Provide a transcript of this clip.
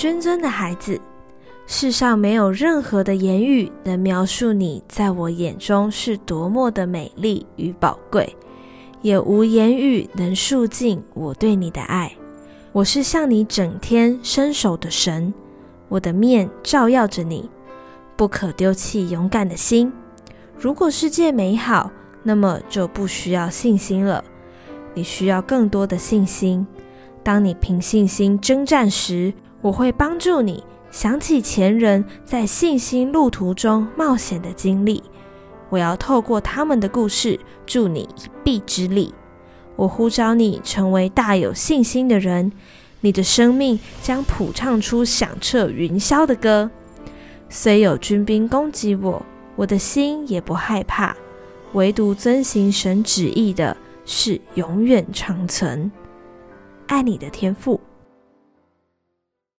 君尊的孩子。世上没有任何的言语能描述你在我眼中是多么的美丽与宝贵，也无言语能述尽我对你的爱。我是向你整天伸手的神，我的面照耀着你，不可丢弃勇敢的心。如果世界美好，那么就不需要信心了。你需要更多的信心。当你凭信心征战时，我会帮助你。想起前人在信心路途中冒险的经历，我要透过他们的故事助你一臂之力。我呼召你成为大有信心的人，你的生命将谱唱出响彻云霄的歌。虽有军兵攻击我，我的心也不害怕。唯独遵行神旨意的是永远长存。爱你的天父。